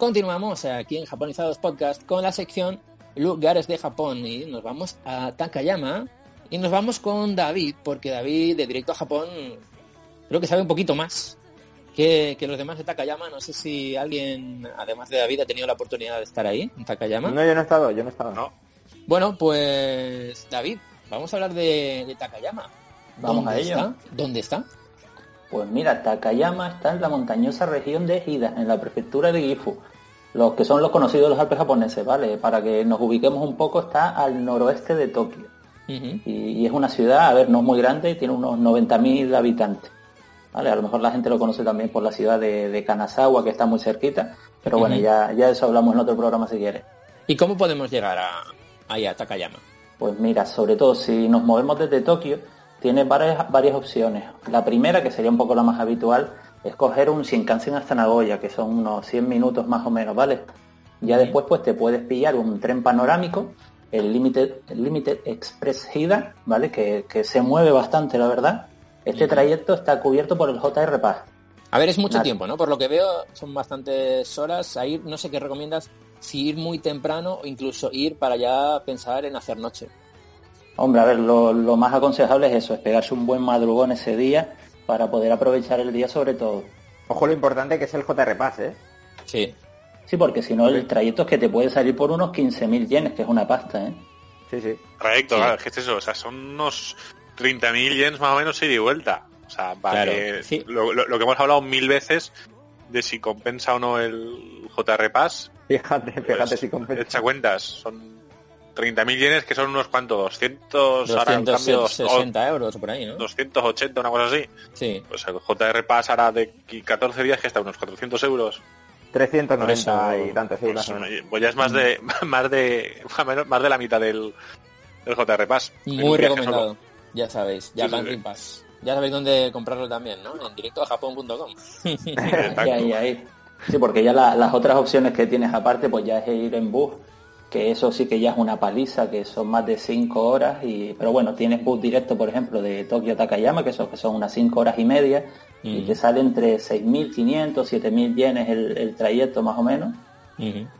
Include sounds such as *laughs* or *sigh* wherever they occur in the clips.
continuamos aquí en Japonizados Podcast con la sección Lugares de Japón y nos vamos a Takayama y nos vamos con David, porque David de Directo a Japón creo que sabe un poquito más que, los demás de Takayama. No sé si alguien, además de David, ha tenido la oportunidad de estar ahí, en Takayama. No, yo no he estado, yo no he estado. No. Bueno, pues David, vamos a hablar de, Takayama. Vamos a ello. Está? ¿Dónde está? Pues mira, Takayama está en la montañosa región de Hida, en la prefectura de Gifu. Los que son los conocidos de los Alpes japoneses, ¿vale? Para que nos ubiquemos un poco, está al noroeste de Tokio. y, y, es una ciudad, a ver, no es muy grande, tiene unos 90.000 habitantes. A lo mejor la gente lo conoce también por la ciudad de, Kanazawa, que está muy cerquita, pero bueno, ya, ya eso hablamos en otro programa si quieres. ¿Y cómo podemos llegar a, ahí a Takayama? Pues mira, sobre todo si nos movemos desde Tokio, tiene varias, varias opciones. La primera, que sería un poco la más habitual, es coger un Shinkansen hasta Nagoya, que son unos 100 minutos más o menos, ¿vale? Ya después pues te puedes pillar un tren panorámico, el Limited, Limited Express Hida, ¿vale? Que, que se mueve bastante, la verdad este trayecto está cubierto por el JR Pass. A ver, es mucho tiempo, ¿no? Por lo que veo, son bastantes horas a ir. No sé qué recomiendas, si ir muy temprano o incluso ir para ya pensar en hacer noche. Hombre, a ver, lo, más aconsejable es eso, es pegarse un buen madrugón ese día para poder aprovechar el día sobre todo. Ojo lo importante que es el JR Pass, ¿eh? Sí. Sí, porque si no el trayecto es que te puede salir por unos 15.000 yenes, que es una pasta, ¿eh? Sí, sí. Trayecto, claro, es que es eso, o sea, son unos 30.000 yens más o menos ida y vuelta. O sea, para lo, que hemos hablado mil veces de si compensa o no el JR Pass. Fíjate, fíjate pues, si compensa. Echa cuentas, son 30.000 yenes que son unos cuantos, 200, 260 euros por ahí, ¿no? 280, una cosa así. Sí. Pues el JR Pass hará de 14 días que está unos 400 euros. 390 y tantos euros. Pues, pues, ya es más de *laughs* más de *laughs* más de la mitad del, del JR Pass. Muy recomendado. Ya sabéis, ya sí, Pass. Ya sabéis dónde comprarlo también, ¿no? En directo a japón.com. *laughs* ahí, ahí. Sí, porque ya las otras opciones que tienes aparte, pues ya es ir en bus, que eso sí que ya es una paliza, que son más de 5 horas, y pero bueno, tienes bus directo, por ejemplo, de Tokio a Takayama, que son, que son unas 5 horas y media, y te sale entre 6.500, 7.000 yenes el, el trayecto más o menos.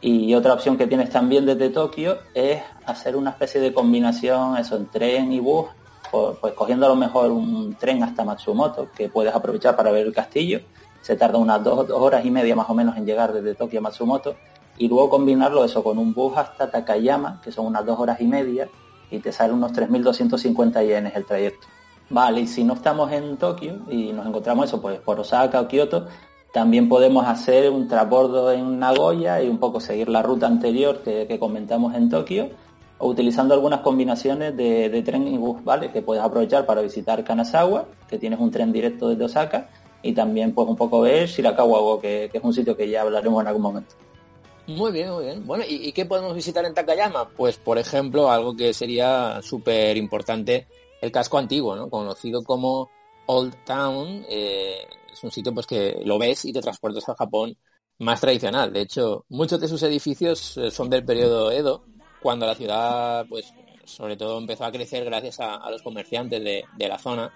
Y otra opción que tienes también desde Tokio es hacer una especie de combinación, eso, en tren y bus, pues cogiendo a lo mejor un tren hasta Matsumoto, que puedes aprovechar para ver el castillo, se tarda unas dos, horas y media más o menos en llegar desde Tokio a Matsumoto, y luego combinarlo eso con un bus hasta Takayama, que son unas dos horas y media, y te sale unos 3.250 yenes el trayecto. Vale, y si no estamos en Tokio y nos encontramos eso, pues por Osaka o Kioto, también podemos hacer un transbordo en Nagoya y un poco seguir la ruta anterior que, comentamos en Tokio o utilizando algunas combinaciones de, tren y bus, ¿vale? Que puedes aprovechar para visitar Kanazawa, que tienes un tren directo desde Osaka, y también pues un poco ver Shirakawa, que es un sitio que ya hablaremos en algún momento. Muy bien, muy bien. Bueno, ¿y, qué podemos visitar en Takayama? Pues, por ejemplo, algo que sería súper importante, el casco antiguo, ¿no? Conocido como Old Town. Eh, es un sitio pues que lo ves y te transportas al Japón más tradicional. De hecho, muchos de sus edificios eh, son del periodo Edo cuando la ciudad, pues, sobre todo empezó a crecer gracias a, los comerciantes de, la zona.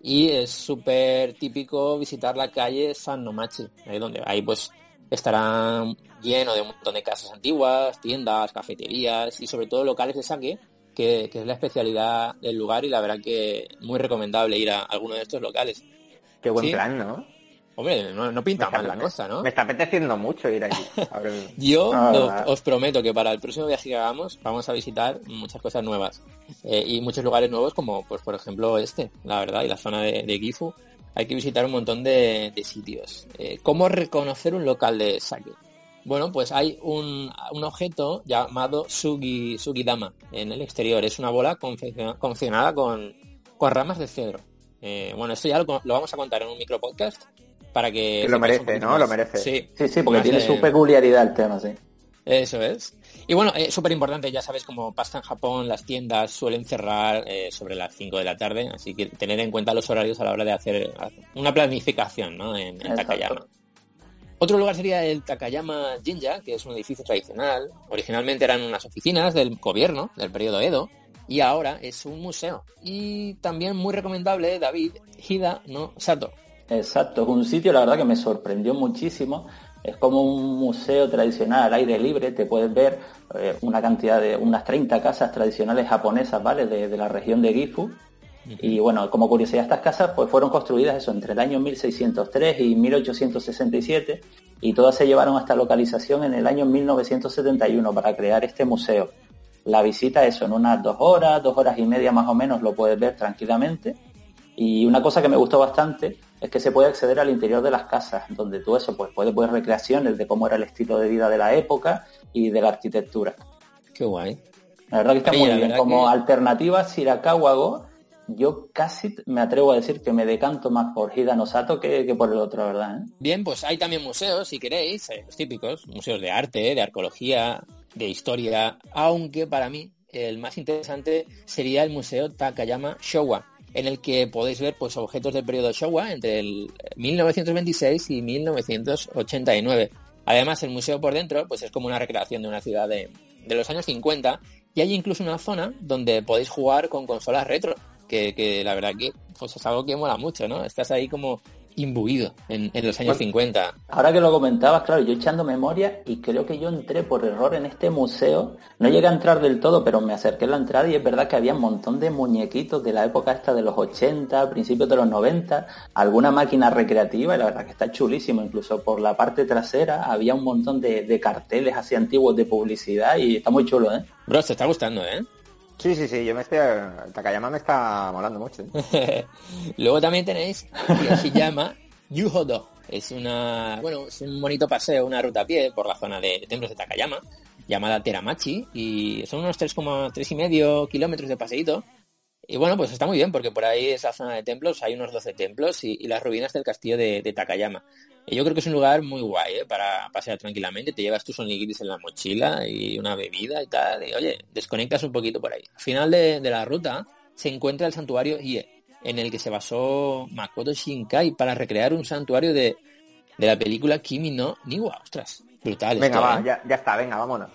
Y es súper típico visitar la calle San Nomachi, ahí donde ahí pues estará lleno de un montón de casas antiguas, tiendas, cafeterías y sobre todo locales de saque, que, es la especialidad del lugar y la verdad que muy recomendable ir a alguno de estos locales. Qué buen plan, ¿no? Hombre, no, pinta mal la cosa, ¿no? Me está apeteciendo mucho ir allí. *laughs* Yo ah, os, prometo que para el próximo viaje que hagamos vamos a visitar muchas cosas nuevas eh, y muchos lugares nuevos como, pues por ejemplo, este, la verdad, y la zona de, Gifu. Hay que visitar un montón de, sitios. Eh, ¿Cómo reconocer un local de sake? Bueno, pues hay un, objeto llamado Sugi, Sugidama en el exterior. Es una bola confeccionada con, con ramas de cedro. Eh, bueno, esto ya lo, lo, vamos a contar en un micro podcast para que... lo merece, ¿no? Lo merece. Sí, sí, sí porque tiene su peculiaridad el tema, sí. Eso es. Y bueno, es eh, súper importante, ya sabes, como pasa en Japón, las tiendas suelen cerrar eh, sobre las 5 de la tarde, así que tener en cuenta los horarios a la hora de hacer una planificación ¿no? en, Takayama. Otro lugar sería el Takayama Jinja, que es un edificio tradicional. Originalmente eran unas oficinas del gobierno del periodo Edo y ahora es un museo. Y también muy recomendable, David, Hida no Sato, Exacto, es un sitio la verdad que me sorprendió muchísimo. Es como un museo tradicional al aire libre, te puedes ver eh, una cantidad de unas 30 casas tradicionales japonesas, ¿vale? De, la región de Gifu. Y bueno, como curiosidad, estas casas pues fueron construidas eso entre el año 1603 y 1867 y todas se llevaron a esta localización en el año 1971 para crear este museo. La visita, eso, en unas dos horas, dos horas y media más o menos lo puedes ver tranquilamente. Y una cosa que me gustó bastante es que se puede acceder al interior de las casas, donde tú eso, pues puedes ver recreaciones de cómo era el estilo de vida de la época y de la arquitectura. Qué guay. La verdad que está muy bien. Como alternativa Sirakawa yo casi me atrevo a decir que me decanto más por Hida Nosato que, que por el otro, ¿verdad? ¿eh? Bien, pues hay también museos, si queréis, eh, los típicos, museos de arte, de arqueología, de historia, aunque para mí el más interesante sería el Museo Takayama Showa, en el que podéis ver pues objetos del periodo Showa entre el 1926 y 1989. Además, el museo por dentro pues es como una recreación de una ciudad de, de los años 50 y hay incluso una zona donde podéis jugar con consolas retro que, la verdad que pues es algo que mola mucho, ¿no? Estás ahí como imbuido en, los años 50. Ahora que lo comentabas, claro, yo echando memoria y creo que yo entré por error en este museo. No llegué a entrar del todo, pero me acerqué a la entrada y es verdad que había un montón de muñequitos de la época esta de los 80, principios de los 90, alguna máquina recreativa y la verdad que está chulísimo. Incluso por la parte trasera había un montón de, de carteles así antiguos de publicidad y está muy chulo, ¿eh? Bro, te está gustando, ¿eh? Sí, sí, sí, yo me estoy... Takayama me está molando mucho. *laughs* Luego también tenéis Yoshiyama Yuhodo. Es una, bueno, es un bonito paseo, una ruta a pie por la zona de, templos de Takayama, llamada Teramachi, y son unos 3,3 y medio kilómetros de paseíto. Y bueno, pues está muy bien, porque por ahí esa zona de templos hay unos 12 templos y, las ruinas del castillo de Takayama yo creo que es un lugar muy guay ¿eh? para pasear tranquilamente. Te llevas tus sonigiris en la mochila y una bebida y tal. Y oye, desconectas un poquito por ahí. Al final de, la ruta se encuentra el santuario Ie, en el que se basó Makoto Shinkai para recrear un santuario de, la película Kimi no Niwa. Ostras, brutal. Venga, va, ¿eh? ya, está, venga, *laughs* vámonos.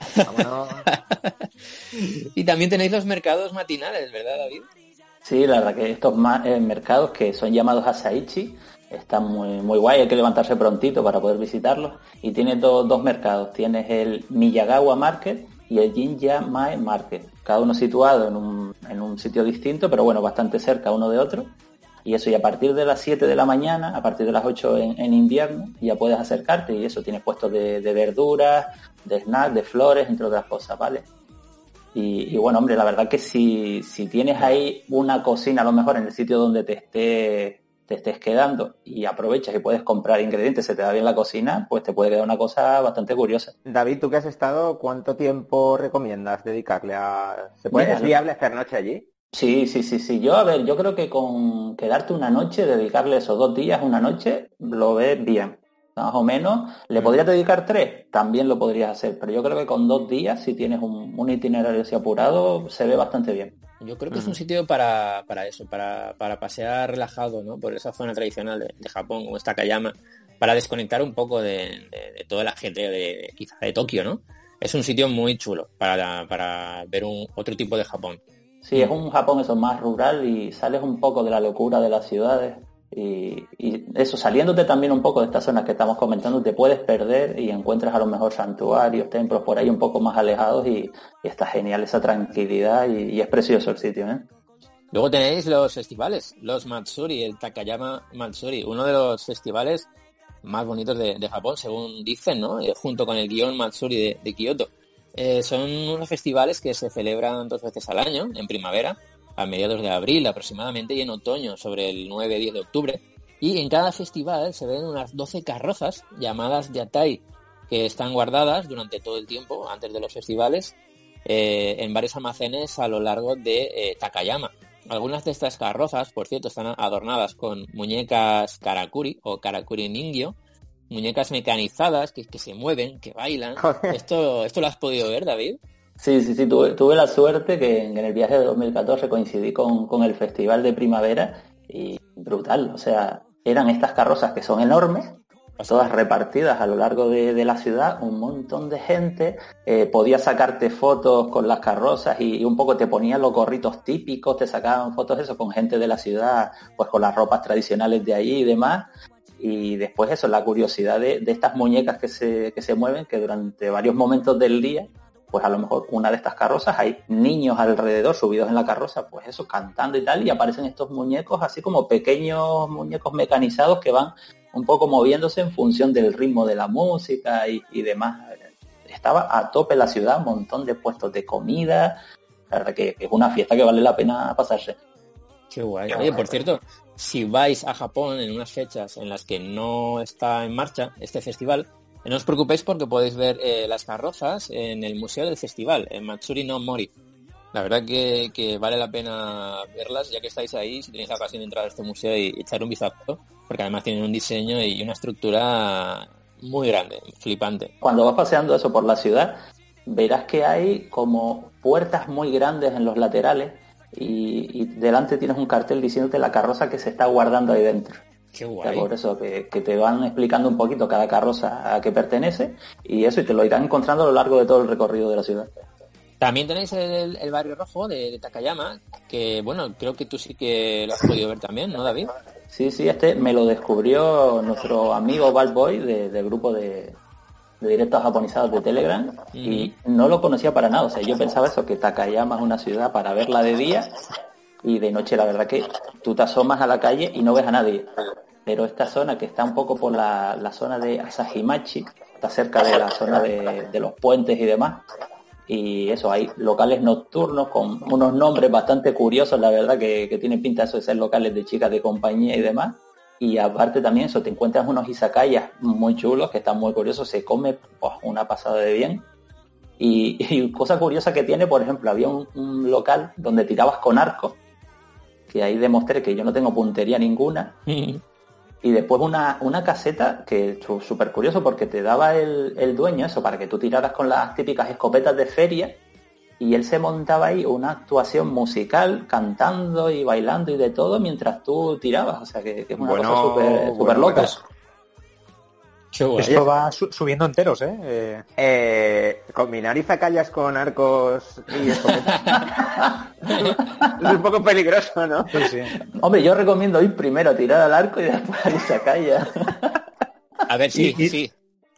y también tenéis los mercados matinales, ¿verdad, David? Sí, la verdad que estos eh, mercados que son llamados Asaichi está muy, muy guay, hay que levantarse prontito para poder visitarlos. Y tiene dos mercados, tienes el Miyagawa Market y el Jinja Mae Market, cada uno situado en un, en un sitio distinto, pero bueno, bastante cerca uno de otro. Y eso, y a partir de las 7 de la mañana, a partir de las 8 en, invierno, ya puedes acercarte y eso, tienes puestos de, verduras, de snacks, de flores, entre otras cosas, ¿vale? Y, y, bueno, hombre, la verdad que si, si tienes ahí una cocina, a lo mejor en el sitio donde te esté te estés quedando y aprovechas y puedes comprar ingredientes, se te da bien la cocina, pues te puede quedar una cosa bastante curiosa. David, tú que has estado, ¿cuánto tiempo recomiendas dedicarle a... ¿Se puede, ¿Es viable hacer noche allí? Sí, sí, sí, sí. Yo, a ver, yo creo que con quedarte una noche, dedicarle esos dos días, una noche, lo ves bien. Más o menos. ¿Le mm. podrías dedicar tres? También lo podrías hacer. Pero yo creo que con dos días, si tienes un, un itinerario así apurado, se ve bastante bien. Yo creo que es un sitio para, eso, para, pasear relajado, ¿no? Por esa zona tradicional de, Japón, como esta Kayama, para desconectar un poco de, toda la gente de, quizá de Tokio, ¿no? Es un sitio muy chulo para, para ver un, otro tipo de Japón. Sí, es un Japón eso más rural y sales un poco de la locura de las ciudades. Y, eso, saliéndote también un poco de estas zonas que estamos comentando, te puedes perder y encuentras a lo mejor santuarios, templos por ahí un poco más alejados y, está genial esa tranquilidad y, es precioso el sitio. ¿eh? Luego tenéis los festivales, los Matsuri, el Takayama Matsuri, uno de los festivales más bonitos de, Japón, según dicen, ¿no? Eh, junto con el guion Matsuri de, Kioto. Eh, son unos festivales que se celebran dos veces al año, en primavera, a mediados de abril aproximadamente y en otoño sobre el 9-10 de octubre. Y en cada festival se ven unas 12 carrozas llamadas Yatai que están guardadas durante todo el tiempo antes de los festivales eh, en varios almacenes a lo largo de eh, Takayama. Algunas de estas carrozas, por cierto, están adornadas con muñecas karakuri o karakuri ningyo, muñecas mecanizadas que, que se mueven, que bailan. ¿Esto, ¿Esto lo has podido ver, David? Sí, sí, sí, tuve, la suerte que en el viaje de 2014 coincidí con, el festival de primavera y brutal, o sea, eran estas carrozas que son enormes todas repartidas a lo largo de, la ciudad, un montón de gente, eh, podía sacarte fotos con las carrozas y, un poco te ponían los gorritos típicos, te sacaban fotos eso con gente de la ciudad, pues con las ropas tradicionales de allí y demás. Y después eso, la curiosidad de, estas muñecas que se, que se mueven, que durante varios momentos del día pues a lo mejor una de estas carrozas hay niños alrededor subidos en la carroza, pues eso, cantando y tal, y aparecen estos muñecos así como pequeños muñecos mecanizados que van un poco moviéndose en función del ritmo de la música y, demás. Estaba a tope la ciudad, un montón de puestos de comida, la verdad que, es una fiesta que vale la pena pasarse. Qué guay. Oye, por cierto, si vais a Japón en unas fechas en las que no está en marcha este festival, no os preocupéis porque podéis ver eh, las carrozas en el Museo del Festival, en Matsuri no Mori. La verdad que, vale la pena verlas, ya que estáis ahí, si tenéis la ocasión de entrar a este museo y echar un vistazo, porque además tienen un diseño y una estructura muy grande, flipante. Cuando vas paseando eso por la ciudad, verás que hay como puertas muy grandes en los laterales y delante tienes un cartel diciéndote la carroza que se está guardando ahí dentro. Qué guay. Por eso, que, te van explicando un poquito cada carroza a qué pertenece y eso, y te lo irán encontrando a lo largo de todo el recorrido de la ciudad. También tenéis el, barrio rojo de, Takayama, que bueno, creo que tú sí que lo has podido ver también, ¿no, David? Sí, sí, este me lo descubrió nuestro amigo Bad Boy del grupo de, directos japonizados de Telegram y no lo conocía para nada. O sea, yo pensaba eso, que Takayama es una ciudad para verla de día y de noche la verdad que tú te asomas a la calle y no ves a nadie. Pero esta zona que está un poco por la, zona de Asahimachi, está cerca de la zona de, los puentes y demás, y eso, hay locales nocturnos con unos nombres bastante curiosos, la verdad que, que tienen pinta eso de ser locales de chicas de compañía y demás. Y aparte también eso, te encuentras unos izakayas muy chulos, que están muy curiosos, se come pues, una pasada de bien. Y, cosa curiosa que tiene, por ejemplo, había un, un local donde tirabas con arcos que ahí demostré que yo no tengo puntería ninguna. *laughs* y después una, una caseta que súper curioso porque te daba el, dueño eso para que tú tiraras con las típicas escopetas de feria y él se montaba ahí una actuación musical cantando y bailando y de todo mientras tú tirabas. O sea que, es una cosa súper loca. Esto va subiendo enteros, ¿eh? eh... eh combinar izacayas con arcos y escopetas *laughs* es un poco peligroso, ¿no? Hombre, yo recomiendo ir primero a tirar al arco y después a izakaya. A ver, sí, sí.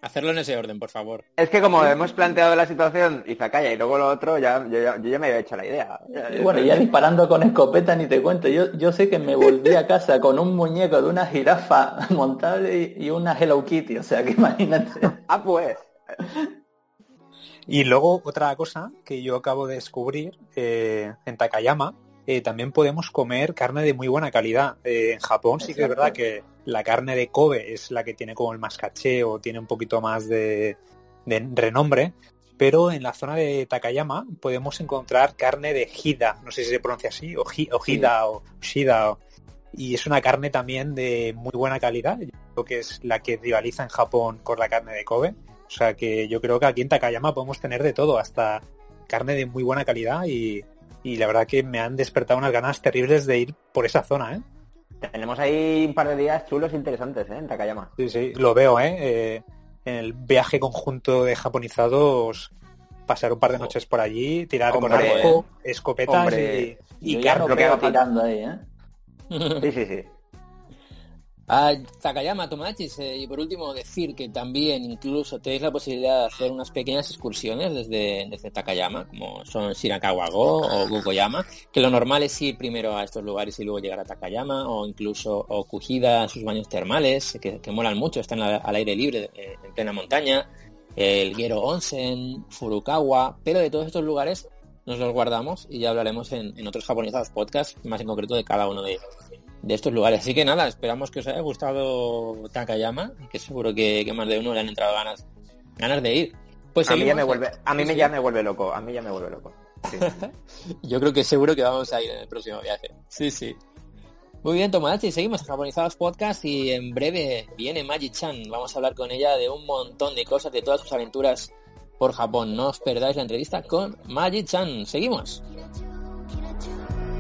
Hacerlo en ese orden, por favor. Es que como hemos planteado la situación Izakaya y luego lo otro, ya, yo, ya, me había hecho la idea. bueno, ya disparando con escopeta ni te cuento. Yo, yo sé que me volví a casa con un muñeco de una jirafa montable y, una Hello Kitty, o sea que imagínate. ah, pues. Y luego otra cosa que yo acabo de descubrir eh, en Takayama, eh, también podemos comer carne de muy buena calidad. Eh, en Japón sí que es verdad que la carne de Kobe es la que tiene como el más caché o tiene un poquito más de, renombre, pero en la zona de Takayama podemos encontrar carne de Hida, no sé si se pronuncia así, o, Hida o Shida, y es una carne también de muy buena calidad, yo creo que es la que rivaliza en Japón con la carne de Kobe, o sea que yo creo que aquí en Takayama podemos tener de todo, hasta carne de muy buena calidad y, y la verdad que me han despertado unas ganas terribles de ir por esa zona, ¿eh? Tenemos ahí un par de días chulos e interesantes, ¿eh? En Takayama. Sí, sí, lo veo, ¿eh? eh en el viaje conjunto de japonizados, pasar un par de noches por allí, tirar con arco, escopetas y, y carro que tirando ahí, ¿eh? *laughs* Sí, sí, sí. A Takayama Tomachis, eh, y por último decir que también incluso tenéis la posibilidad de hacer unas pequeñas excursiones desde, desde Takayama, como son Shirakawa-go o Gugoyama, que lo normal es ir primero a estos lugares y luego llegar a Takayama, o incluso Okujida, sus baños termales, que, que molan mucho, están al aire libre eh, en plena montaña, el Gero Onsen, Furukawa, pero de todos estos lugares nos los guardamos y ya hablaremos en, en otros japonizados podcasts, más en concreto de cada uno de ellos de estos lugares. Así que nada, esperamos que os haya gustado Takayama que seguro que, más de uno le han entrado ganas, ganas de ir. Pues a mí ya me vuelve, a mí me ya me vuelve loco, a mí ya me vuelve loco. *laughs* Yo creo que seguro que vamos a ir en el próximo viaje. Sí, sí. Muy bien, Tomodachi, seguimos en Japonizados Podcast y en breve viene Magi-chan. Vamos a hablar con ella de un montón de cosas, de todas sus aventuras por Japón. No os perdáis la entrevista con Magi-chan. Seguimos.